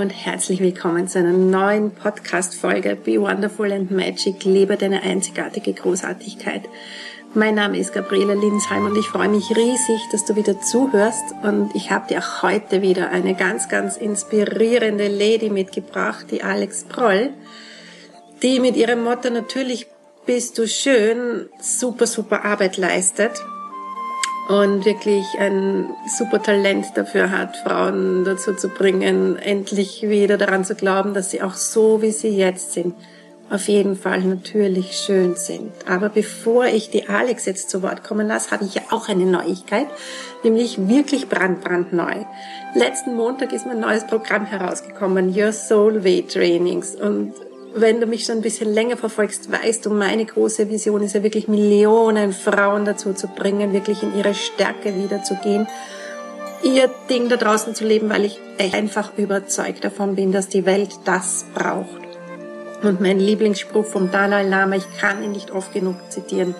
Und herzlich willkommen zu einer neuen Podcast-Folge Be Wonderful and Magic. Lebe deine einzigartige Großartigkeit. Mein Name ist Gabriele Linsheim und ich freue mich riesig, dass du wieder zuhörst. Und ich habe dir auch heute wieder eine ganz, ganz inspirierende Lady mitgebracht, die Alex Proll, die mit ihrem Motto natürlich bist du schön super, super Arbeit leistet und wirklich ein super Talent dafür hat, Frauen dazu zu bringen, endlich wieder daran zu glauben, dass sie auch so, wie sie jetzt sind, auf jeden Fall natürlich schön sind. Aber bevor ich die Alex jetzt zu Wort kommen lasse, habe ich ja auch eine Neuigkeit, nämlich wirklich brandbrandneu. Letzten Montag ist mein neues Programm herausgekommen, Your Soul Way Trainings. Und wenn du mich schon ein bisschen länger verfolgst, weißt du, meine große Vision ist ja wirklich Millionen Frauen dazu zu bringen, wirklich in ihre Stärke wiederzugehen, ihr Ding da draußen zu leben, weil ich einfach überzeugt davon bin, dass die Welt das braucht. Und mein Lieblingsspruch vom Dalai Lama, ich kann ihn nicht oft genug zitieren,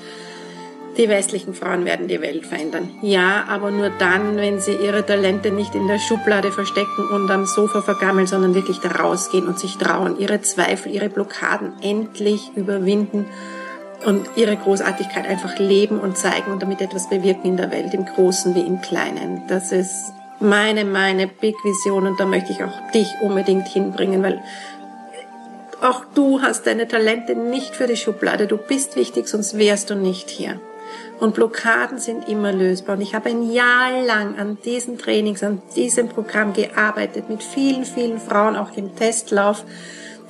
die westlichen Frauen werden die Welt verändern. Ja, aber nur dann, wenn sie ihre Talente nicht in der Schublade verstecken und am Sofa vergammeln, sondern wirklich da rausgehen und sich trauen, ihre Zweifel, ihre Blockaden endlich überwinden und ihre Großartigkeit einfach leben und zeigen und damit etwas bewirken in der Welt, im Großen wie im Kleinen. Das ist meine, meine Big Vision und da möchte ich auch dich unbedingt hinbringen, weil auch du hast deine Talente nicht für die Schublade. Du bist wichtig, sonst wärst du nicht hier. Und Blockaden sind immer lösbar. Und ich habe ein Jahr lang an diesen Trainings, an diesem Programm gearbeitet, mit vielen, vielen Frauen, auch im Testlauf,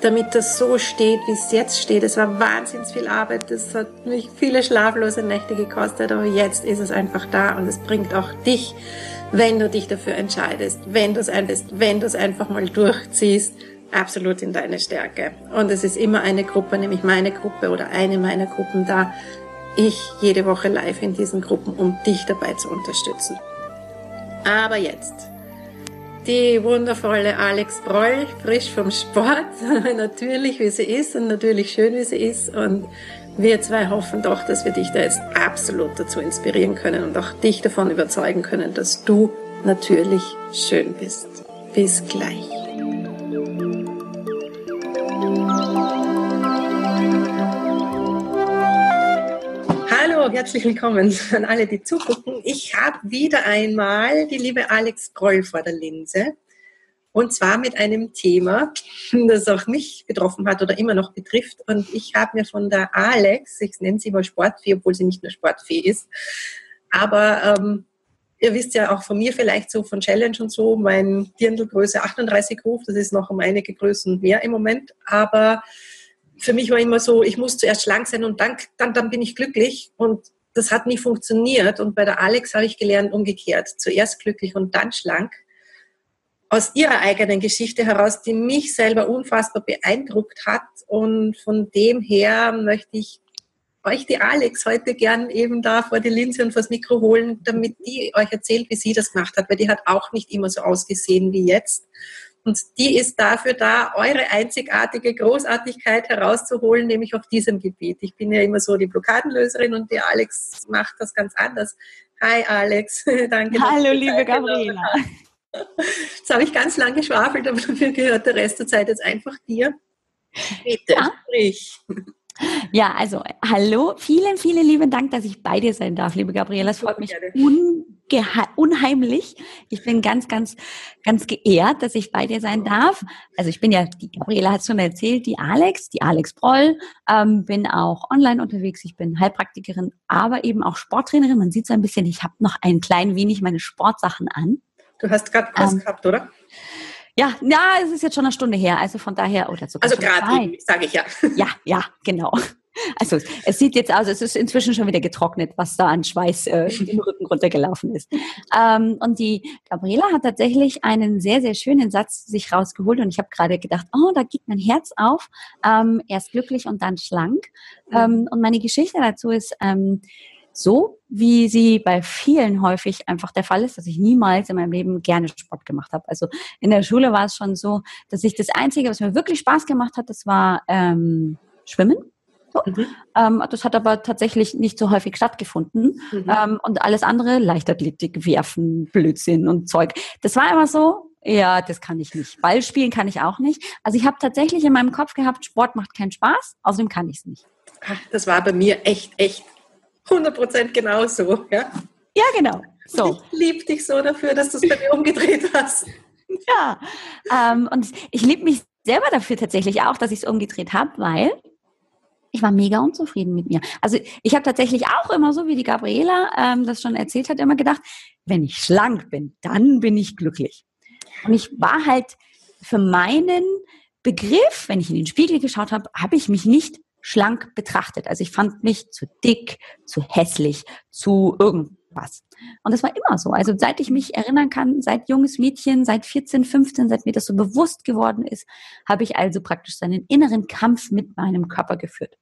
damit das so steht, wie es jetzt steht. Es war wahnsinnig viel Arbeit. Es hat mich viele schlaflose Nächte gekostet, aber jetzt ist es einfach da und es bringt auch dich, wenn du dich dafür entscheidest, wenn du es einfach, wenn du es einfach mal durchziehst, absolut in deine Stärke. Und es ist immer eine Gruppe, nämlich meine Gruppe oder eine meiner Gruppen da, ich jede Woche live in diesen Gruppen, um dich dabei zu unterstützen. Aber jetzt die wundervolle Alex Broll, frisch vom Sport, natürlich wie sie ist und natürlich schön wie sie ist. Und wir zwei hoffen doch, dass wir dich da jetzt absolut dazu inspirieren können und auch dich davon überzeugen können, dass du natürlich schön bist. Bis gleich. Herzlich willkommen an alle, die zugucken. Ich habe wieder einmal die liebe Alex Groll vor der Linse. Und zwar mit einem Thema, das auch mich betroffen hat oder immer noch betrifft. Und ich habe mir von der Alex, ich nenne sie mal Sportfee, obwohl sie nicht nur Sportfee ist, aber ähm, ihr wisst ja auch von mir vielleicht so von Challenge und so, mein Dirndlgröße 38 Ruf, das ist noch um einige Größen mehr im Moment. Aber für mich war immer so, ich muss zuerst schlank sein und dann, dann, dann bin ich glücklich. Und das hat nie funktioniert. Und bei der Alex habe ich gelernt, umgekehrt. Zuerst glücklich und dann schlank. Aus ihrer eigenen Geschichte heraus, die mich selber unfassbar beeindruckt hat. Und von dem her möchte ich euch die Alex heute gern eben da vor die Linse und vors Mikro holen, damit die euch erzählt, wie sie das gemacht hat, weil die hat auch nicht immer so ausgesehen wie jetzt. Und die ist dafür da, eure einzigartige Großartigkeit herauszuholen, nämlich auf diesem Gebiet. Ich bin ja immer so die Blockadenlöserin und die Alex macht das ganz anders. Hi Alex, danke. Hallo liebe Gabriela. Jetzt habe ich ganz lange geschwafelt, aber dafür gehört der Rest der Zeit jetzt einfach dir. Bitte, ja. sprich. Ja, also hallo, vielen, vielen lieben Dank, dass ich bei dir sein darf, liebe Gabriela. Es freut mich unheimlich. Ich bin ganz, ganz, ganz geehrt, dass ich bei dir sein darf. Also ich bin ja, die Gabriela hat schon erzählt, die Alex, die Alex Broll, ähm, bin auch online unterwegs. Ich bin Heilpraktikerin, aber eben auch Sporttrainerin. Man sieht so ein bisschen, ich habe noch ein klein wenig meine Sportsachen an. Du hast gerade Kurs ähm, gehabt, oder? Ja, ja, es ist jetzt schon eine Stunde her, also von daher oder sogar. Also gerade sage ich ja. Ja, ja, genau. Also es sieht jetzt aus, es ist inzwischen schon wieder getrocknet, was da an Schweiß äh, im Rücken runtergelaufen ist. Ähm, und die Gabriela hat tatsächlich einen sehr, sehr schönen Satz sich rausgeholt und ich habe gerade gedacht, oh, da geht mein Herz auf. Ähm, erst glücklich und dann schlank. Ähm, und meine Geschichte dazu ist, ähm, so, wie sie bei vielen häufig einfach der Fall ist, dass ich niemals in meinem Leben gerne Sport gemacht habe. Also in der Schule war es schon so, dass ich das Einzige, was mir wirklich Spaß gemacht hat, das war ähm, Schwimmen. So. Mhm. Ähm, das hat aber tatsächlich nicht so häufig stattgefunden. Mhm. Ähm, und alles andere, Leichtathletik, Werfen, Blödsinn und Zeug. Das war immer so, Ja, das kann ich nicht. Ball spielen kann ich auch nicht. Also ich habe tatsächlich in meinem Kopf gehabt, Sport macht keinen Spaß, außerdem kann ich es nicht. Das war bei mir echt, echt 100% genauso. Ja, ja genau. So. Ich liebe dich so dafür, dass du es bei mir umgedreht hast. Ja, ähm, und ich liebe mich selber dafür tatsächlich auch, dass ich es umgedreht habe, weil ich war mega unzufrieden mit mir. Also ich habe tatsächlich auch immer so, wie die Gabriela ähm, das schon erzählt hat, immer gedacht, wenn ich schlank bin, dann bin ich glücklich. Und ich war halt für meinen Begriff, wenn ich in den Spiegel geschaut habe, habe ich mich nicht schlank betrachtet. Also ich fand mich zu dick, zu hässlich, zu irgendwas. Und das war immer so. Also seit ich mich erinnern kann, seit junges Mädchen, seit 14, 15, seit mir das so bewusst geworden ist, habe ich also praktisch seinen inneren Kampf mit meinem Körper geführt.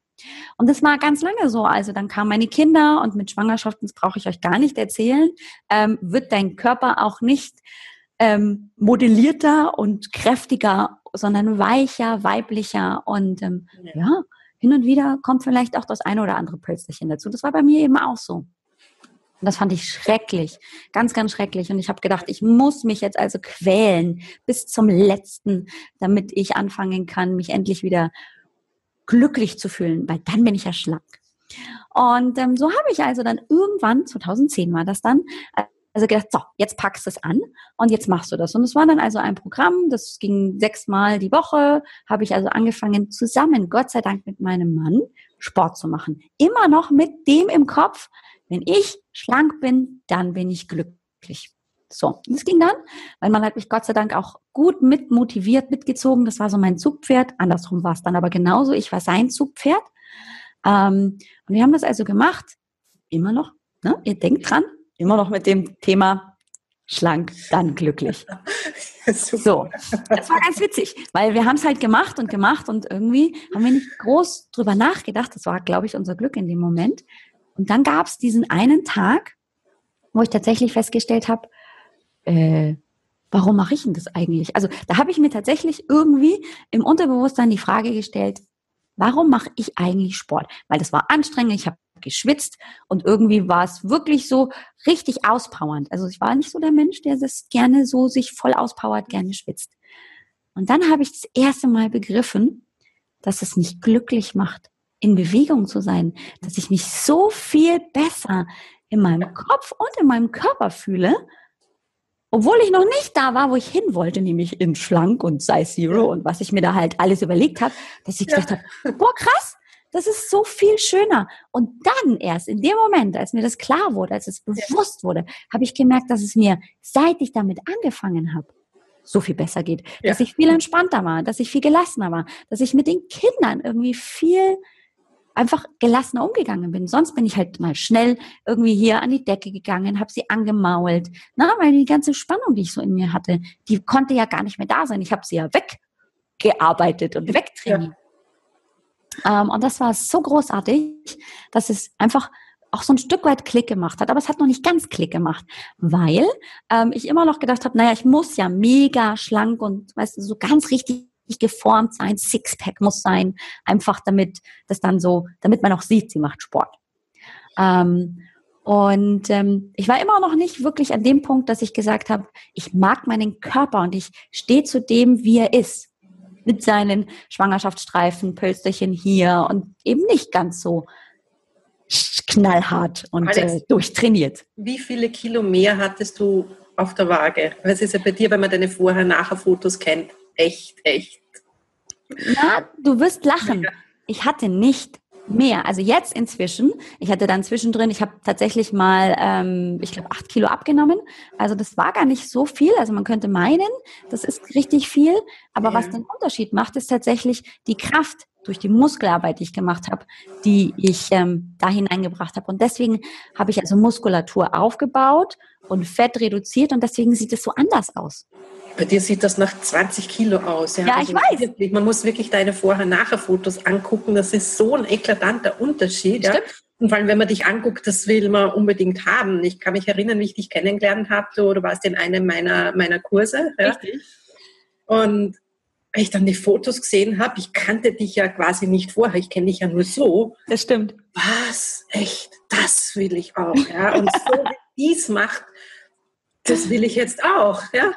Und das war ganz lange so. Also dann kamen meine Kinder und mit Schwangerschaften, das brauche ich euch gar nicht erzählen, ähm, wird dein Körper auch nicht ähm, modellierter und kräftiger, sondern weicher, weiblicher und ähm, ja. ja, hin und wieder kommt vielleicht auch das eine oder andere Pölsterchen dazu. Das war bei mir eben auch so. Und das fand ich schrecklich, ganz, ganz schrecklich. Und ich habe gedacht, ich muss mich jetzt also quälen bis zum letzten, damit ich anfangen kann, mich endlich wieder glücklich zu fühlen, weil dann bin ich ja schlank. Und ähm, so habe ich also dann irgendwann, 2010 war das dann, also gedacht, so, jetzt packst du es an und jetzt machst du das. Und es war dann also ein Programm, das ging sechsmal die Woche, habe ich also angefangen, zusammen, Gott sei Dank mit meinem Mann, Sport zu machen. Immer noch mit dem im Kopf, wenn ich schlank bin, dann bin ich glücklich. So, das ging dann, weil man hat mich Gott sei Dank auch gut mit motiviert, mitgezogen. Das war so mein Zugpferd. Andersrum war es dann aber genauso. Ich war sein Zugpferd. Ähm, und wir haben das also gemacht. Immer noch. Ne? Ihr denkt dran, immer noch mit dem Thema schlank, dann glücklich. so, das war ganz witzig, weil wir haben es halt gemacht und gemacht und irgendwie haben wir nicht groß drüber nachgedacht. Das war, glaube ich, unser Glück in dem Moment. Und dann gab es diesen einen Tag, wo ich tatsächlich festgestellt habe, äh, warum mache ich denn das eigentlich? Also da habe ich mir tatsächlich irgendwie im Unterbewusstsein die Frage gestellt, warum mache ich eigentlich Sport? Weil das war anstrengend, ich habe geschwitzt und irgendwie war es wirklich so richtig auspowernd. Also ich war nicht so der Mensch, der das gerne so sich voll auspowert, gerne schwitzt. Und dann habe ich das erste Mal begriffen, dass es mich glücklich macht, in Bewegung zu sein, dass ich mich so viel besser in meinem Kopf und in meinem Körper fühle, obwohl ich noch nicht da war, wo ich hin wollte, nämlich in schlank und Size Zero und was ich mir da halt alles überlegt habe, dass ich gedacht habe, boah krass, das ist so viel schöner. Und dann erst in dem Moment, als mir das klar wurde, als es bewusst wurde, habe ich gemerkt, dass es mir, seit ich damit angefangen habe, so viel besser geht. Ja. Dass ich viel entspannter war, dass ich viel gelassener war, dass ich mit den Kindern irgendwie viel einfach gelassener umgegangen bin. Sonst bin ich halt mal schnell irgendwie hier an die Decke gegangen, habe sie angemault, na, weil die ganze Spannung, die ich so in mir hatte, die konnte ja gar nicht mehr da sein. Ich habe sie ja weggearbeitet und wegtrainiert. Ja. Ähm, und das war so großartig, dass es einfach auch so ein Stück weit Klick gemacht hat, aber es hat noch nicht ganz Klick gemacht, weil ähm, ich immer noch gedacht habe, naja, ich muss ja mega schlank und weißt du, so ganz richtig geformt sein, Sixpack muss sein, einfach damit das dann so, damit man auch sieht, sie macht Sport. Ähm, und ähm, ich war immer noch nicht wirklich an dem Punkt, dass ich gesagt habe, ich mag meinen Körper und ich stehe zu dem, wie er ist mit seinen Schwangerschaftsstreifen, Pölsterchen hier und eben nicht ganz so knallhart und Alex, äh, durchtrainiert. Wie viele Kilo mehr hattest du auf der Waage? Es ist ja bei dir, wenn man deine Vorher-Nachher-Fotos kennt, echt, echt. Na, du wirst lachen. Ich hatte nicht mehr. Also jetzt inzwischen, ich hatte dann zwischendrin, ich habe tatsächlich mal, ähm, ich glaube, acht Kilo abgenommen. Also das war gar nicht so viel. Also man könnte meinen, das ist richtig viel. Aber ja. was den Unterschied macht, ist tatsächlich die Kraft durch die Muskelarbeit, die ich gemacht habe, die ich ähm, da hineingebracht habe. Und deswegen habe ich also Muskulatur aufgebaut und Fett reduziert und deswegen sieht es so anders aus. Bei dir sieht das nach 20 Kilo aus. Ja, ja also ich weiß. Wirklich, man muss wirklich deine Vorher-Nachher-Fotos angucken. Das ist so ein eklatanter Unterschied. Ja? Und vor allem, wenn man dich anguckt, das will man unbedingt haben. Ich kann mich erinnern, wie ich dich kennengelernt habe. Du, du warst in einem meiner, meiner Kurse. Ja? Richtig. Und wenn ich dann die Fotos gesehen habe, ich kannte dich ja quasi nicht vorher, ich kenne dich ja nur so. Das stimmt. Was? Echt? Das will ich auch. Ja? Und so wie dies macht, das will ich jetzt auch, ja?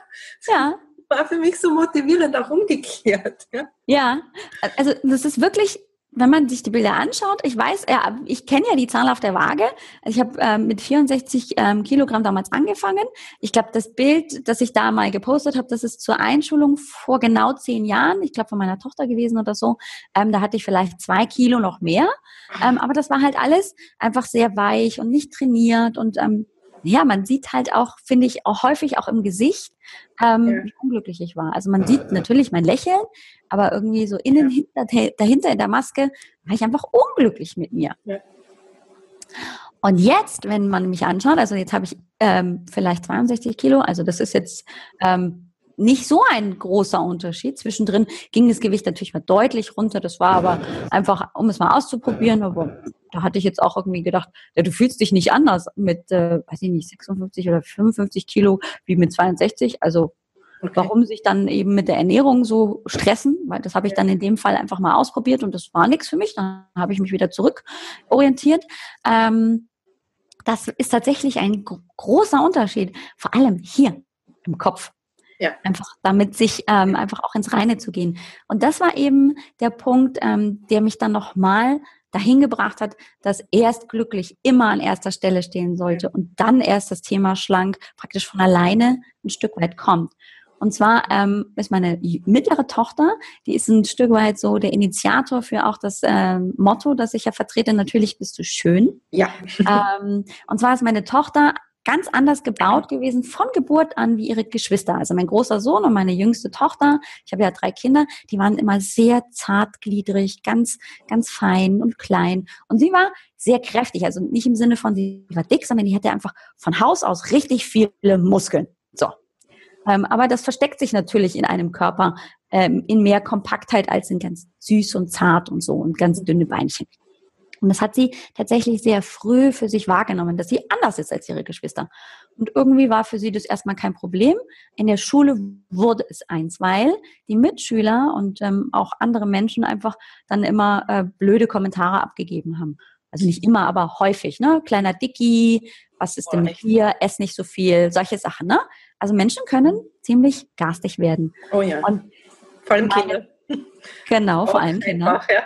Ja, war für mich so motivierend, auch umgekehrt. Ja, ja also das ist wirklich wenn man sich die Bilder anschaut, ich weiß, ja, ich kenne ja die Zahl auf der Waage. Also ich habe ähm, mit 64 ähm, Kilogramm damals angefangen. Ich glaube, das Bild, das ich da mal gepostet habe, das ist zur Einschulung vor genau zehn Jahren, ich glaube von meiner Tochter gewesen oder so. Ähm, da hatte ich vielleicht zwei Kilo noch mehr. Ähm, aber das war halt alles einfach sehr weich und nicht trainiert und ähm, ja, man sieht halt auch, finde ich, auch häufig auch im Gesicht, ähm, ja. wie unglücklich ich war. Also man sieht natürlich mein Lächeln, aber irgendwie so innen ja. hinter, dahinter in der Maske war ich einfach unglücklich mit mir. Ja. Und jetzt, wenn man mich anschaut, also jetzt habe ich ähm, vielleicht 62 Kilo, also das ist jetzt ähm, nicht so ein großer Unterschied. Zwischendrin ging das Gewicht natürlich mal deutlich runter. Das war aber einfach, um es mal auszuprobieren. Aber da hatte ich jetzt auch irgendwie gedacht, ja, du fühlst dich nicht anders mit, äh, weiß ich nicht, 56 oder 55 Kilo wie mit 62. Also Okay. Warum sich dann eben mit der Ernährung so stressen? Weil das habe ich dann in dem Fall einfach mal ausprobiert und das war nichts für mich. Dann habe ich mich wieder zurückorientiert. Ähm, das ist tatsächlich ein großer Unterschied, vor allem hier im Kopf. Ja. Einfach damit sich ähm, einfach auch ins Reine zu gehen. Und das war eben der Punkt, ähm, der mich dann nochmal dahin gebracht hat, dass erst glücklich immer an erster Stelle stehen sollte und dann erst das Thema schlank praktisch von alleine ein Stück weit kommt. Und zwar ähm, ist meine mittlere Tochter, die ist ein Stück weit so der Initiator für auch das ähm, Motto, das ich ja vertrete, natürlich bist du schön. Ja. Ähm, und zwar ist meine Tochter ganz anders gebaut gewesen von Geburt an wie ihre Geschwister. Also mein großer Sohn und meine jüngste Tochter, ich habe ja drei Kinder, die waren immer sehr zartgliedrig, ganz, ganz fein und klein. Und sie war sehr kräftig, also nicht im Sinne von sie war dick, sondern die hatte einfach von Haus aus richtig viele Muskeln. So. Ähm, aber das versteckt sich natürlich in einem Körper ähm, in mehr Kompaktheit als in ganz süß und zart und so und ganz dünne Beinchen. Und das hat sie tatsächlich sehr früh für sich wahrgenommen, dass sie anders ist als ihre Geschwister. Und irgendwie war für sie das erstmal kein Problem. In der Schule wurde es eins, weil die Mitschüler und ähm, auch andere Menschen einfach dann immer äh, blöde Kommentare abgegeben haben. Also nicht immer, aber häufig, ne? Kleiner Dicky, was ist denn mit dir? Ess nicht so viel, solche Sachen, ne? Also Menschen können ziemlich garstig werden. Oh ja. Und vor allem Kinder. Genau, vor allem Kinder. Ja.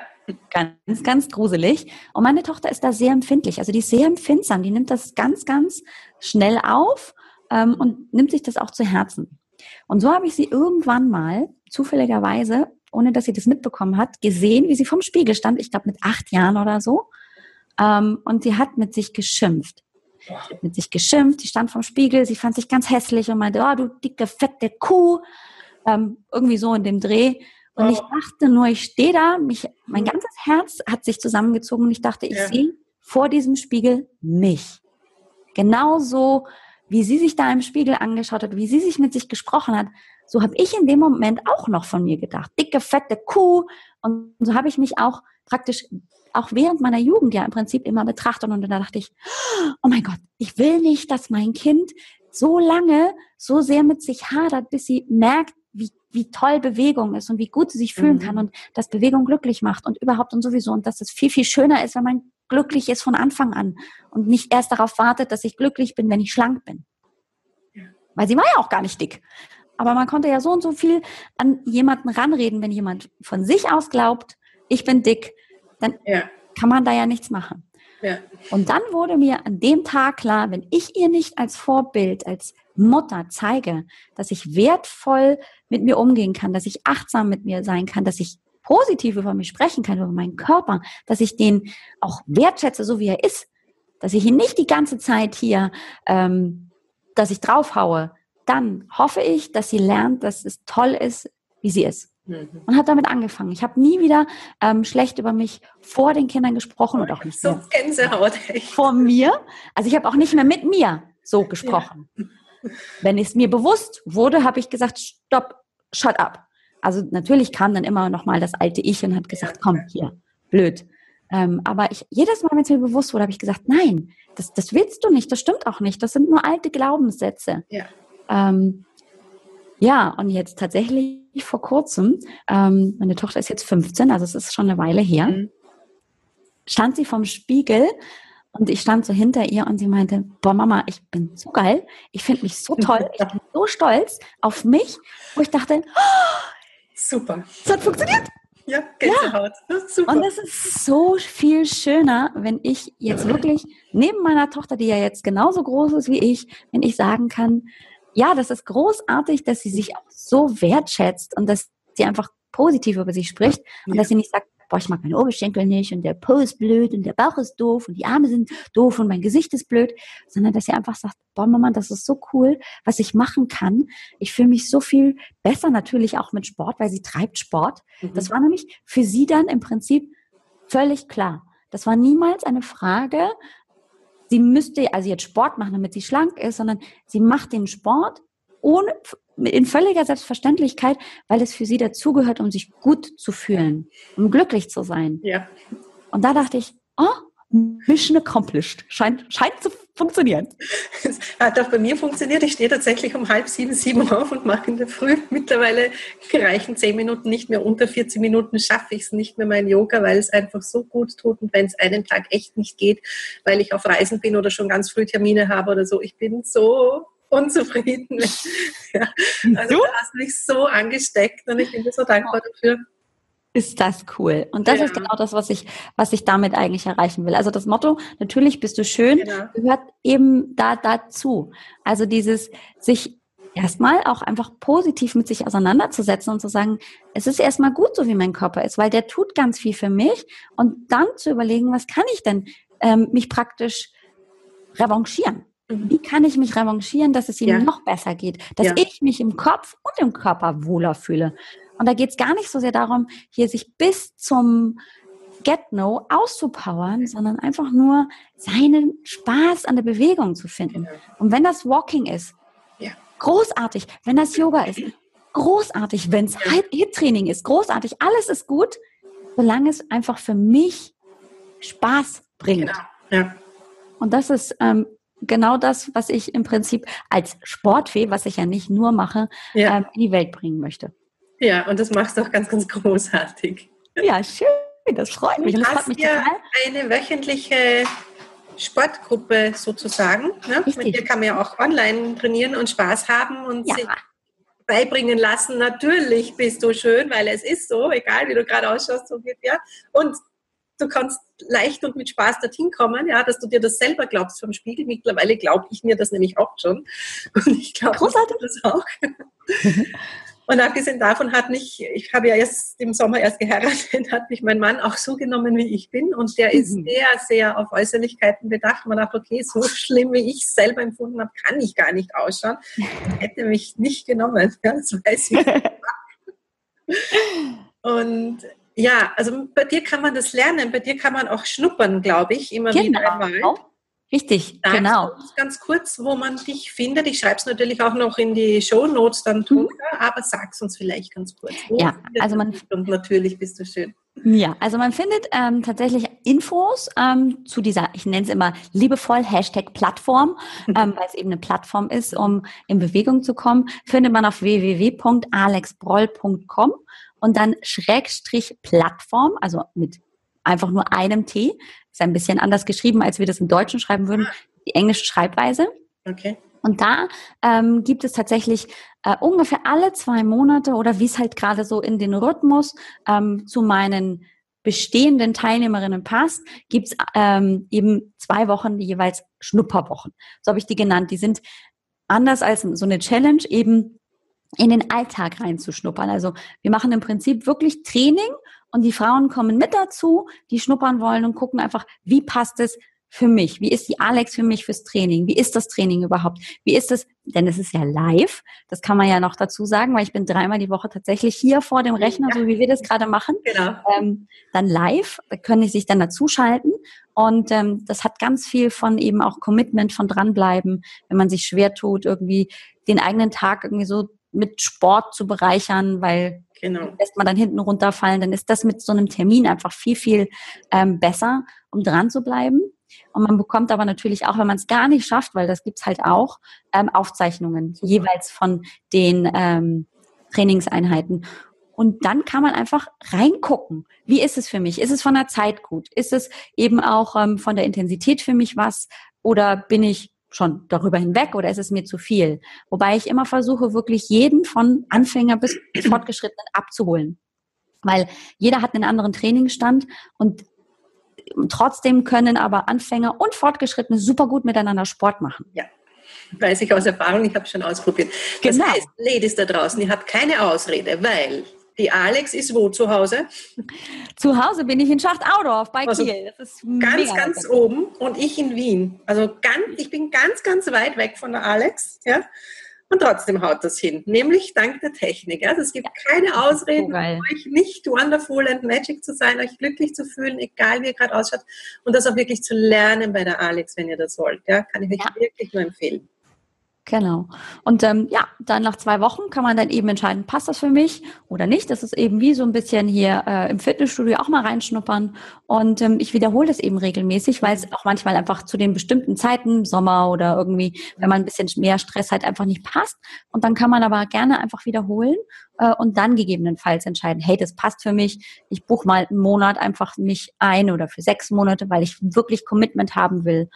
Ganz, ganz gruselig. Und meine Tochter ist da sehr empfindlich. Also die ist sehr empfindsam. Die nimmt das ganz, ganz schnell auf ähm, und nimmt sich das auch zu Herzen. Und so habe ich sie irgendwann mal zufälligerweise, ohne dass sie das mitbekommen hat, gesehen, wie sie vom Spiegel stand. Ich glaube mit acht Jahren oder so. Ähm, und sie hat mit sich geschimpft. Mit sich geschimpft. Sie stand vom Spiegel. Sie fand sich ganz hässlich und meinte, oh, du dicke, fette Kuh. Ähm, irgendwie so in dem Dreh. Und ich dachte nur, ich stehe da, mich, mein mhm. ganzes Herz hat sich zusammengezogen und ich dachte, ich ja. sehe vor diesem Spiegel mich. Genauso, wie sie sich da im Spiegel angeschaut hat, wie sie sich mit sich gesprochen hat, so habe ich in dem Moment auch noch von mir gedacht. Dicke, fette Kuh. Und so habe ich mich auch praktisch auch während meiner Jugend ja im Prinzip immer betrachtet. Und da dachte ich, oh mein Gott, ich will nicht, dass mein Kind so lange so sehr mit sich hadert, bis sie merkt, wie, toll Bewegung ist und wie gut sie sich fühlen mhm. kann und dass Bewegung glücklich macht und überhaupt und sowieso und dass es viel, viel schöner ist, wenn man glücklich ist von Anfang an und nicht erst darauf wartet, dass ich glücklich bin, wenn ich schlank bin. Weil sie war ja auch gar nicht dick. Aber man konnte ja so und so viel an jemanden ranreden, wenn jemand von sich aus glaubt, ich bin dick, dann ja. kann man da ja nichts machen. Ja. Und dann wurde mir an dem Tag klar, wenn ich ihr nicht als Vorbild, als Mutter zeige, dass ich wertvoll mit mir umgehen kann, dass ich achtsam mit mir sein kann, dass ich positiv über mich sprechen kann, über meinen Körper, dass ich den auch wertschätze, so wie er ist, dass ich ihn nicht die ganze Zeit hier, ähm, dass ich draufhaue, dann hoffe ich, dass sie lernt, dass es toll ist, wie sie ist. Mhm. Und hat damit angefangen. Ich habe nie wieder ähm, schlecht über mich vor den Kindern gesprochen oh, und auch nicht so Gänsehaut, echt. vor mir. Also ich habe auch nicht mehr mit mir so gesprochen. Ja. Wenn es mir bewusst wurde, habe ich gesagt, stopp, shut up. Also natürlich kam dann immer noch mal das alte Ich und hat gesagt, komm hier, blöd. Ähm, aber ich, jedes Mal, wenn es mir bewusst wurde, habe ich gesagt, nein, das, das willst du nicht, das stimmt auch nicht, das sind nur alte Glaubenssätze. Ja, ähm, ja und jetzt tatsächlich vor kurzem, ähm, meine Tochter ist jetzt 15, also es ist schon eine Weile her, mhm. stand sie vom Spiegel Und ich stand so hinter ihr und sie meinte, boah Mama, ich bin so geil, ich finde mich so toll, ich bin so stolz auf mich, wo ich dachte, oh, super. Es hat funktioniert. Ja, Gänsehaut. Ja. Super. Und es ist so viel schöner, wenn ich jetzt wirklich neben meiner Tochter, die ja jetzt genauso groß ist wie ich, wenn ich sagen kann, ja, das ist großartig, dass sie sich auch so wertschätzt und dass sie einfach positiv über sich spricht und ja. dass sie nicht sagt, boah, ich mag meine Oberschenkel nicht und der Po ist blöd und der Bauch ist doof und die Arme sind doof und mein Gesicht ist blöd, sondern dass sie einfach sagt, boah, Mama, das ist so cool, was ich machen kann. Ich fühle mich so viel besser natürlich auch mit Sport, weil sie treibt Sport. Mhm. Das war nämlich für sie dann im Prinzip völlig klar. Das war niemals eine Frage, sie müsste also jetzt Sport machen, damit sie schlank ist, sondern sie macht den Sport ohne, in völliger Selbstverständlichkeit, weil es für sie dazugehört, um sich gut zu fühlen, um glücklich zu sein. Ja. Und da dachte ich, oh, Mission accomplished. Scheint, scheint zu funktionieren. Es hat auch bei mir funktioniert. Ich stehe tatsächlich um halb sieben, sieben auf und mache in der Früh. Mittlerweile reichen zehn Minuten nicht mehr. Unter 40 Minuten schaffe ich es nicht mehr, mein Yoga, weil es einfach so gut tut. Und wenn es einen Tag echt nicht geht, weil ich auf Reisen bin oder schon ganz früh Termine habe oder so, ich bin so unzufrieden. Ja. Also du hast mich so angesteckt und ich bin dir so dankbar dafür. Ist das cool. Und das ja. ist genau das, was ich, was ich damit eigentlich erreichen will. Also das Motto, natürlich bist du schön, genau. gehört eben da dazu. Also dieses sich erstmal auch einfach positiv mit sich auseinanderzusetzen und zu sagen, es ist erstmal gut so, wie mein Körper ist, weil der tut ganz viel für mich und dann zu überlegen, was kann ich denn ähm, mich praktisch revanchieren? Mhm. Wie kann ich mich revanchieren, dass es ihm ja. noch besser geht, dass ja. ich mich im Kopf und im Körper wohler fühle? Und da geht es gar nicht so sehr darum, hier sich bis zum Get-No auszupowern, sondern einfach nur seinen Spaß an der Bewegung zu finden. Und wenn das Walking ist, großartig. Wenn das Yoga ist, großartig. Wenn es Hit-Training ist, großartig. Alles ist gut, solange es einfach für mich Spaß bringt. Genau. Ja. Und das ist ähm, genau das, was ich im Prinzip als Sportfee, was ich ja nicht nur mache, ja. ähm, in die Welt bringen möchte. Ja, und das machst du auch ganz, ganz großartig. Ja, schön. Das freut mich. Du hast ja eine wöchentliche Sportgruppe sozusagen. Ne? Mit dir kann man ja auch online trainieren und Spaß haben und ja. sich beibringen lassen. Natürlich bist du schön, weil es ist so, egal wie du gerade ausschaust, so geht ja. Und du kannst leicht und mit Spaß dorthin kommen, ja, dass du dir das selber glaubst vom Spiegel. Mittlerweile glaube ich mir das nämlich auch schon. Und ich glaube das auch. Und abgesehen davon hat mich, ich habe ja erst im Sommer erst geheiratet, hat mich mein Mann auch so genommen, wie ich bin. Und der ist mhm. sehr, sehr auf Äußerlichkeiten bedacht. Man dachte, okay, so schlimm, wie ich es selber empfunden habe, kann ich gar nicht ausschauen. Er hätte mich nicht genommen. Ja, das weiß ich. Und ja, also bei dir kann man das lernen, bei dir kann man auch schnuppern, glaube ich, immer genau. wieder einmal. Richtig, Sagst genau. Ganz kurz, wo man dich findet. Ich schreibe es natürlich auch noch in die Show Notes dann mhm. drunter, mhm. aber sag es uns vielleicht ganz kurz. Wo ja, also man und natürlich bist du schön. Ja, also man findet ähm, tatsächlich Infos ähm, zu dieser, ich nenne es immer liebevoll Hashtag Plattform, ähm, weil es eben eine Plattform ist, um in Bewegung zu kommen, findet man auf www.alexbroll.com und dann Schrägstrich Plattform, also mit einfach nur einem T. Ist ein bisschen anders geschrieben, als wir das im Deutschen schreiben würden, die englische Schreibweise. Okay. Und da ähm, gibt es tatsächlich äh, ungefähr alle zwei Monate oder wie es halt gerade so in den Rhythmus ähm, zu meinen bestehenden Teilnehmerinnen passt, gibt's ähm, eben zwei Wochen jeweils Schnupperwochen. So habe ich die genannt. Die sind anders als so eine Challenge eben in den Alltag reinzuschnuppern. Also wir machen im Prinzip wirklich Training und die Frauen kommen mit dazu, die schnuppern wollen und gucken einfach, wie passt es für mich? Wie ist die Alex für mich fürs Training? Wie ist das Training überhaupt? Wie ist es, denn es ist ja live, das kann man ja noch dazu sagen, weil ich bin dreimal die Woche tatsächlich hier vor dem Rechner, ja. so wie wir das gerade machen. Genau. Ähm, dann live, da können die sich dann dazuschalten und ähm, das hat ganz viel von eben auch Commitment, von dranbleiben, wenn man sich schwer tut, irgendwie den eigenen Tag irgendwie so mit Sport zu bereichern, weil genau. lässt man dann hinten runterfallen, dann ist das mit so einem Termin einfach viel, viel ähm, besser, um dran zu bleiben. Und man bekommt aber natürlich auch, wenn man es gar nicht schafft, weil das gibt's halt auch, ähm, Aufzeichnungen jeweils von den ähm, Trainingseinheiten. Und dann kann man einfach reingucken. Wie ist es für mich? Ist es von der Zeit gut? Ist es eben auch ähm, von der Intensität für mich was? Oder bin ich schon darüber hinweg oder ist es mir zu viel? Wobei ich immer versuche, wirklich jeden von Anfänger bis Fortgeschrittenen abzuholen. Weil jeder hat einen anderen Trainingsstand und trotzdem können aber Anfänger und Fortgeschrittene super gut miteinander Sport machen. Ja. Weiß ich aus Erfahrung, ich habe schon ausprobiert. Das genau. heißt, Ladies da draußen, ihr habt keine Ausrede, weil die Alex ist wo zu Hause? Zu Hause bin ich in Schacht-Audorf bei also Kiel. Ganz, ganz oben und ich in Wien. Also ganz, ich bin ganz, ganz weit weg von der Alex. Ja? Und trotzdem haut das hin. Nämlich dank der Technik. Ja? Es gibt keine Ausreden, so euch nicht wonderful and magic zu sein, euch glücklich zu fühlen, egal wie ihr gerade ausschaut. Und das auch wirklich zu lernen bei der Alex, wenn ihr das wollt. Ja? Kann ich euch ja. wirklich nur empfehlen. Genau. Und ähm, ja, dann nach zwei Wochen kann man dann eben entscheiden, passt das für mich oder nicht. Das ist eben wie so ein bisschen hier äh, im Fitnessstudio auch mal reinschnuppern. Und ähm, ich wiederhole das eben regelmäßig, weil es auch manchmal einfach zu den bestimmten Zeiten, Sommer oder irgendwie, wenn man ein bisschen mehr Stress hat, einfach nicht passt. Und dann kann man aber gerne einfach wiederholen äh, und dann gegebenenfalls entscheiden, hey, das passt für mich. Ich buche mal einen Monat einfach nicht ein oder für sechs Monate, weil ich wirklich Commitment haben will.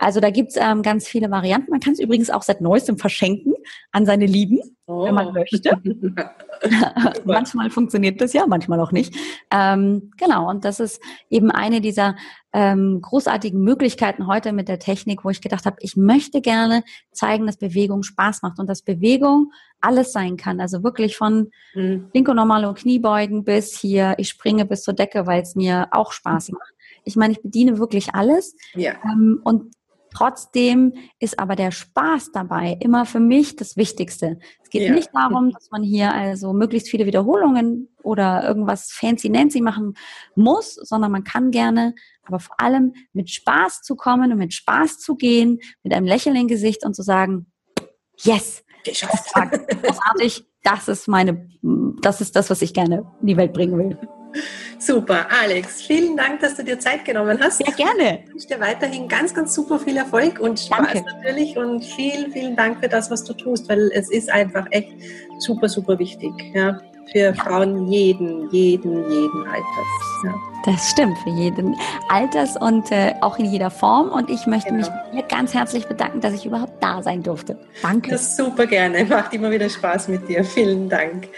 Also da gibt's ähm, ganz viele Varianten. Man kann es übrigens auch seit neuestem verschenken an seine Lieben, oh. wenn man oh. möchte. manchmal funktioniert das ja, manchmal auch nicht. Ähm, genau, und das ist eben eine dieser ähm, großartigen Möglichkeiten heute mit der Technik, wo ich gedacht habe, ich möchte gerne zeigen, dass Bewegung Spaß macht und dass Bewegung alles sein kann. Also wirklich von mhm. Linko Normalo Kniebeugen bis hier, ich springe bis zur Decke, weil es mir auch Spaß macht. Ich meine, ich bediene wirklich alles. Ja. Ähm, und Trotzdem ist aber der Spaß dabei immer für mich das Wichtigste. Es geht ja. nicht darum, dass man hier also möglichst viele Wiederholungen oder irgendwas fancy-nancy machen muss, sondern man kann gerne, aber vor allem mit Spaß zu kommen und mit Spaß zu gehen, mit einem Lächeln im Gesicht und zu sagen, yes, das großartig, das ist meine, das ist das, was ich gerne in die Welt bringen will. Super, Alex, vielen Dank, dass du dir Zeit genommen hast. Sehr gerne. Ich wünsche dir weiterhin ganz, ganz super viel Erfolg und Spaß Danke. natürlich und vielen, vielen Dank für das, was du tust, weil es ist einfach echt super, super wichtig. Ja, für Frauen jeden, jeden, jeden Alters. Ja. Das stimmt, für jeden Alters und äh, auch in jeder Form. Und ich möchte genau. mich ganz herzlich bedanken, dass ich überhaupt da sein durfte. Danke. Das super gerne. Macht immer wieder Spaß mit dir. Vielen Dank.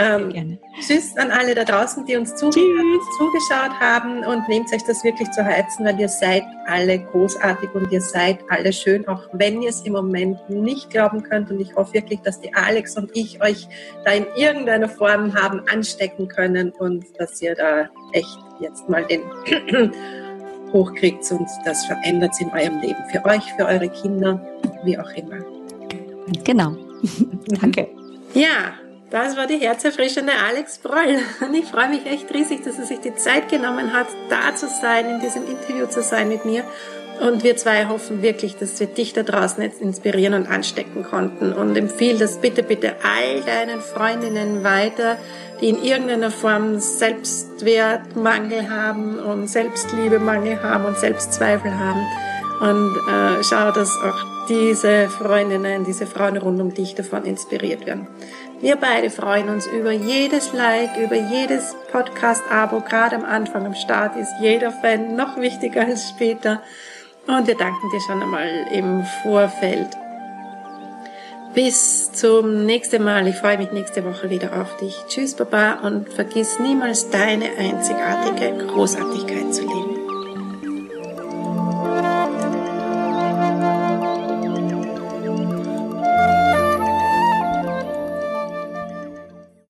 Ähm, tschüss an alle da draußen, die uns zugeschaut haben und nehmt euch das wirklich zu Herzen, weil ihr seid alle großartig und ihr seid alle schön, auch wenn ihr es im Moment nicht glauben könnt. Und ich hoffe wirklich, dass die Alex und ich euch da in irgendeiner Form haben anstecken können und dass ihr da echt jetzt mal den hochkriegt und das verändert in eurem Leben. Für euch, für eure Kinder, wie auch immer. Genau. Danke. Ja, das war die herzerfrischende Alex Broll. Und ich freue mich echt riesig, dass er sich die Zeit genommen hat, da zu sein, in diesem Interview zu sein mit mir. Und wir zwei hoffen wirklich, dass wir dich da draußen jetzt inspirieren und anstecken konnten. Und empfehle das bitte, bitte all deinen Freundinnen weiter, die in irgendeiner Form Selbstwertmangel haben und Selbstliebemangel haben und Selbstzweifel haben. Und äh, schau, dass auch diese Freundinnen, diese Frauen rund um dich davon inspiriert werden. Wir beide freuen uns über jedes Like, über jedes Podcast-Abo. Gerade am Anfang, am Start ist jeder Fan noch wichtiger als später. Und wir danken dir schon einmal im Vorfeld. Bis zum nächsten Mal. Ich freue mich nächste Woche wieder auf dich. Tschüss, Baba, und vergiss niemals deine einzigartige Großartigkeit zu leben.